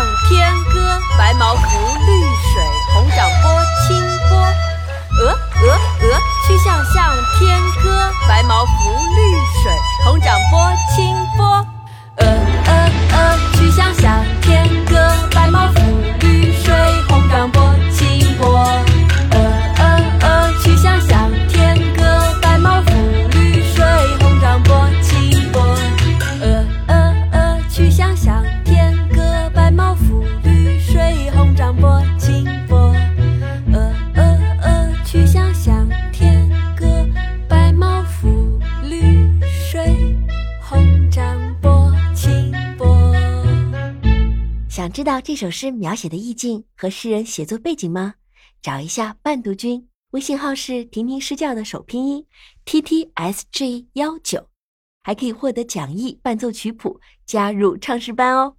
唱天歌白毛浮绿想知道这首诗描写的意境和诗人写作背景吗？找一下伴读君，微信号是婷婷诗教的首拼音 t t s g 幺九，还可以获得讲义、伴奏曲谱，加入唱诗班哦。